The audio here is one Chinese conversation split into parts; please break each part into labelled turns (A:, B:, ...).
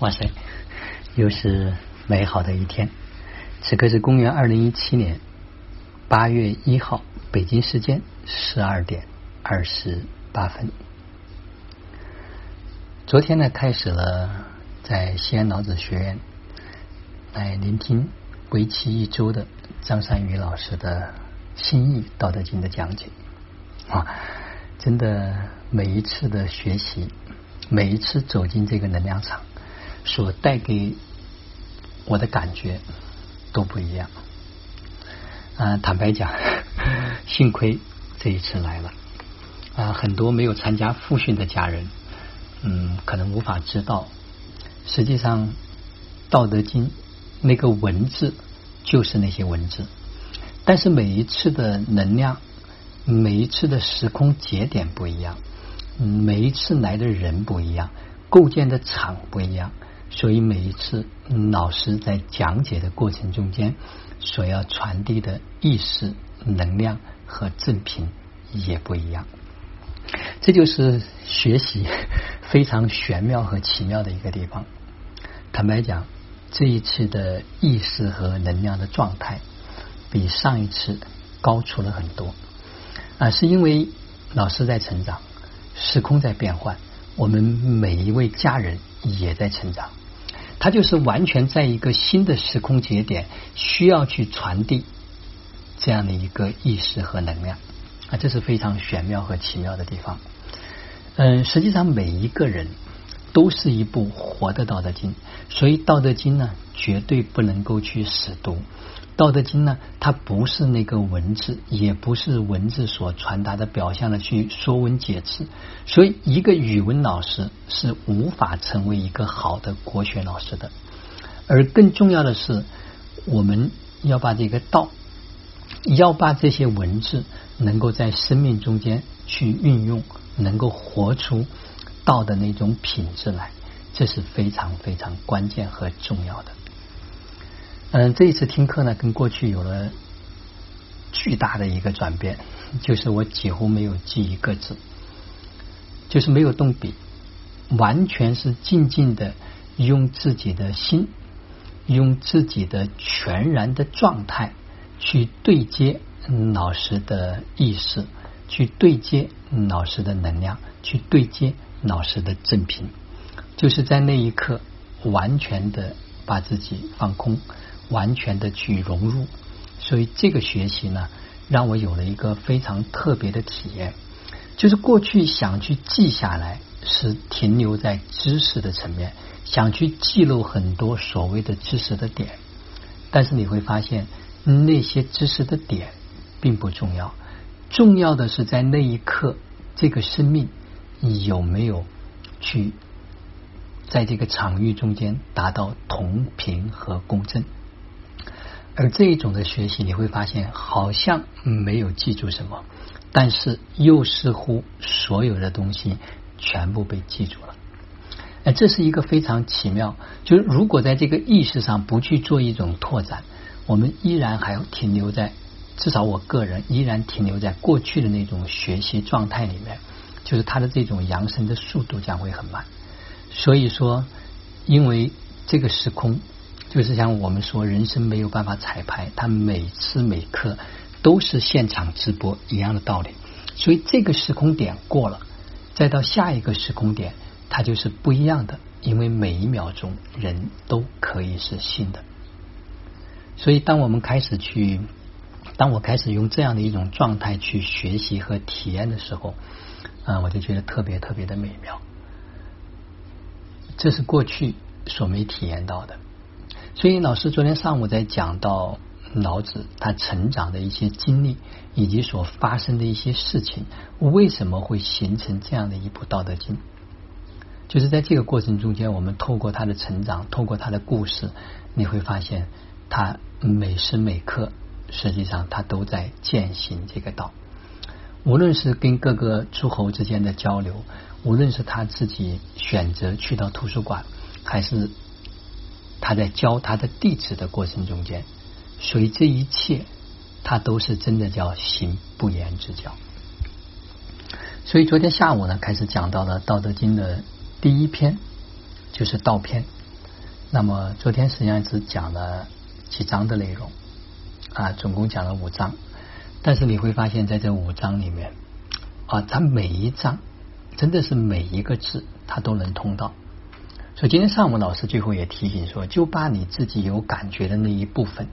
A: 哇塞，又是美好的一天。此刻是公元二零一七年八月一号，北京时间十二点二十八分。昨天呢，开始了在西安老子学院来聆听为期一周的张善宇老师的新义《道德经》的讲解啊！真的，每一次的学习，每一次走进这个能量场。所带给我的感觉都不一样。啊，坦白讲，幸亏这一次来了。啊，很多没有参加复训的家人，嗯，可能无法知道，实际上《道德经》那个文字就是那些文字，但是每一次的能量，每一次的时空节点不一样，每一次来的人不一样，构建的场不一样。所以每一次老师在讲解的过程中间，所要传递的意识、能量和正品也不一样。这就是学习非常玄妙和奇妙的一个地方。坦白讲，这一次的意识和能量的状态比上一次高出了很多啊，是因为老师在成长，时空在变换，我们每一位家人也在成长。它就是完全在一个新的时空节点，需要去传递这样的一个意识和能量啊，这是非常玄妙和奇妙的地方。嗯，实际上每一个人都是一部活的《道德经》，所以《道德经》呢，绝对不能够去死读。道德经呢，它不是那个文字，也不是文字所传达的表象的去说文解字，所以一个语文老师是无法成为一个好的国学老师的。而更重要的是，我们要把这个道，要把这些文字能够在生命中间去运用，能够活出道的那种品质来，这是非常非常关键和重要的。嗯，这一次听课呢，跟过去有了巨大的一个转变，就是我几乎没有记一个字，就是没有动笔，完全是静静的用自己的心，用自己的全然的状态去对接老师的意识，去对接老师的能量，去对接老师的正品，就是在那一刻完全的把自己放空。完全的去融入，所以这个学习呢，让我有了一个非常特别的体验。就是过去想去记下来，是停留在知识的层面，想去记录很多所谓的知识的点。但是你会发现，那些知识的点并不重要，重要的是在那一刻，这个生命有没有去在这个场域中间达到同频和共振。而这一种的学习，你会发现好像没有记住什么，但是又似乎所有的东西全部被记住了。哎，这是一个非常奇妙。就是如果在这个意识上不去做一种拓展，我们依然还要停留在，至少我个人依然停留在过去的那种学习状态里面，就是它的这种扬升的速度将会很慢。所以说，因为这个时空。就是像我们说，人生没有办法彩排，它每时每刻都是现场直播一样的道理。所以这个时空点过了，再到下一个时空点，它就是不一样的。因为每一秒钟人都可以是新的。所以当我们开始去，当我开始用这样的一种状态去学习和体验的时候，啊，我就觉得特别特别的美妙。这是过去所没体验到的。所以老师昨天上午在讲到老子他成长的一些经历，以及所发生的一些事情，为什么会形成这样的一部《道德经》？就是在这个过程中间，我们透过他的成长，透过他的故事，你会发现他每时每刻，实际上他都在践行这个道。无论是跟各个诸侯之间的交流，无论是他自己选择去到图书馆，还是。他在教他的弟子的过程中间，所以这一切他都是真的叫行不言之教。所以昨天下午呢，开始讲到了《道德经》的第一篇，就是道篇。那么昨天实际上只讲了几章的内容啊，总共讲了五章。但是你会发现在这五章里面啊，它每一章真的是每一个字它都能通到。所以今天上午老师最后也提醒说，就把你自己有感觉的那一部分，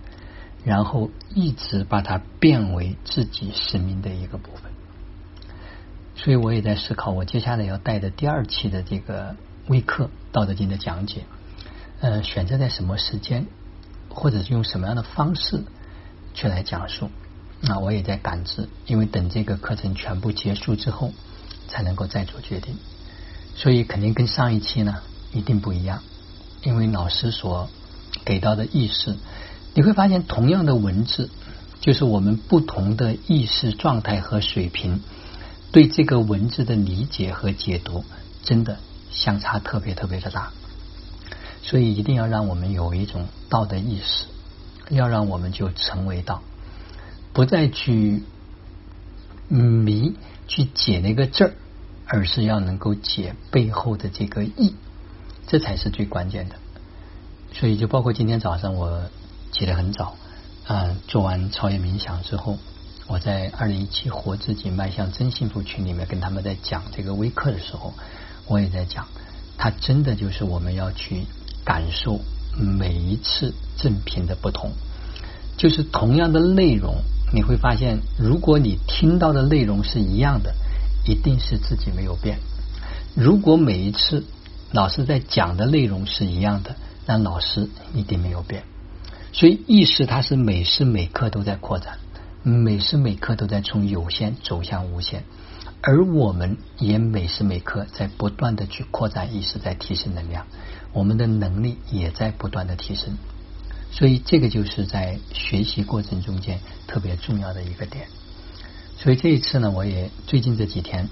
A: 然后一直把它变为自己生命的一个部分。所以我也在思考，我接下来要带的第二期的这个微课《道德经》的讲解，呃，选择在什么时间，或者是用什么样的方式去来讲述。那我也在感知，因为等这个课程全部结束之后，才能够再做决定。所以肯定跟上一期呢一定不一样，因为老师所给到的意识，你会发现同样的文字，就是我们不同的意识状态和水平。对这个文字的理解和解读，真的相差特别特别的大，所以一定要让我们有一种道的意识，要让我们就成为道，不再去迷去解那个字儿，而是要能够解背后的这个意，这才是最关键的。所以就包括今天早上我起得很早，啊，做完超越冥想之后。我在二零一七活自己迈向真幸福群里面跟他们在讲这个微课的时候，我也在讲，它真的就是我们要去感受每一次正品的不同，就是同样的内容，你会发现，如果你听到的内容是一样的，一定是自己没有变；如果每一次老师在讲的内容是一样的，但老师一定没有变。所以意识它是每时每刻都在扩展。每时每刻都在从有限走向无限，而我们也每时每刻在不断的去扩展意识，在提升能量，我们的能力也在不断的提升。所以这个就是在学习过程中间特别重要的一个点。所以这一次呢，我也最近这几天，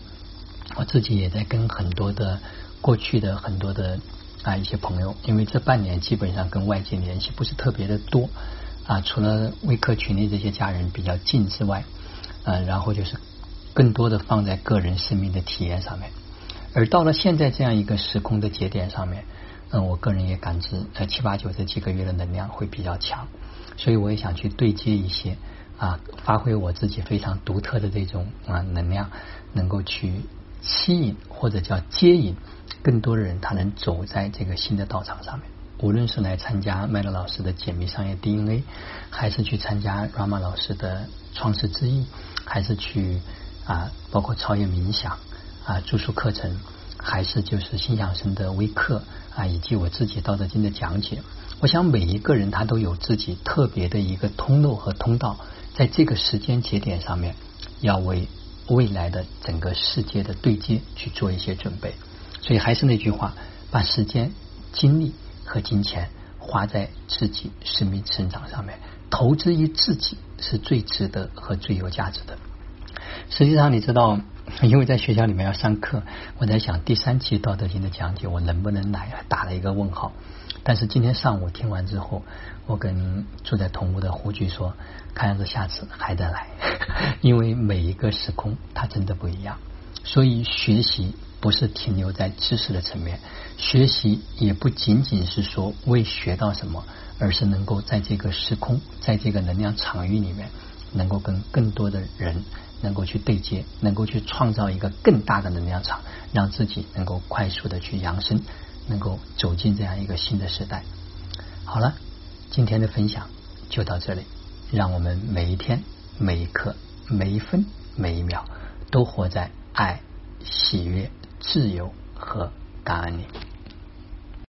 A: 我自己也在跟很多的过去的很多的啊一些朋友，因为这半年基本上跟外界联系不是特别的多。啊，除了微课群里这些家人比较近之外，呃，然后就是更多的放在个人生命的体验上面。而到了现在这样一个时空的节点上面，嗯，我个人也感知，呃，七八九这几个月的能量会比较强，所以我也想去对接一些啊，发挥我自己非常独特的这种啊能量，能够去吸引或者叫接引更多的人，他能走在这个新的道场上面。无论是来参加麦乐老师的解密商业 DNA，还是去参加 Rama 老师的创世之意，还是去啊，包括超越冥想啊住宿课程，还是就是心想生的微课啊，以及我自己道德经的讲解，我想每一个人他都有自己特别的一个通路和通道，在这个时间节点上面，要为未来的整个世界的对接去做一些准备。所以还是那句话，把时间精力。和金钱花在自己生命成长上面，投资于自己是最值得和最有价值的。实际上，你知道，因为在学校里面要上课，我在想第三期《道德经》的讲解，我能不能来？打了一个问号。但是今天上午听完之后，我跟住在同屋的胡局说，看样子下次还得来，因为每一个时空它真的不一样，所以学习。不是停留在知识的层面，学习也不仅仅是说为学到什么，而是能够在这个时空，在这个能量场域里面，能够跟更多的人能够去对接，能够去创造一个更大的能量场，让自己能够快速的去扬升，能够走进这样一个新的时代。好了，今天的分享就到这里，让我们每一天、每一刻、每一分、每一秒都活在爱、喜悦。自由和感恩你。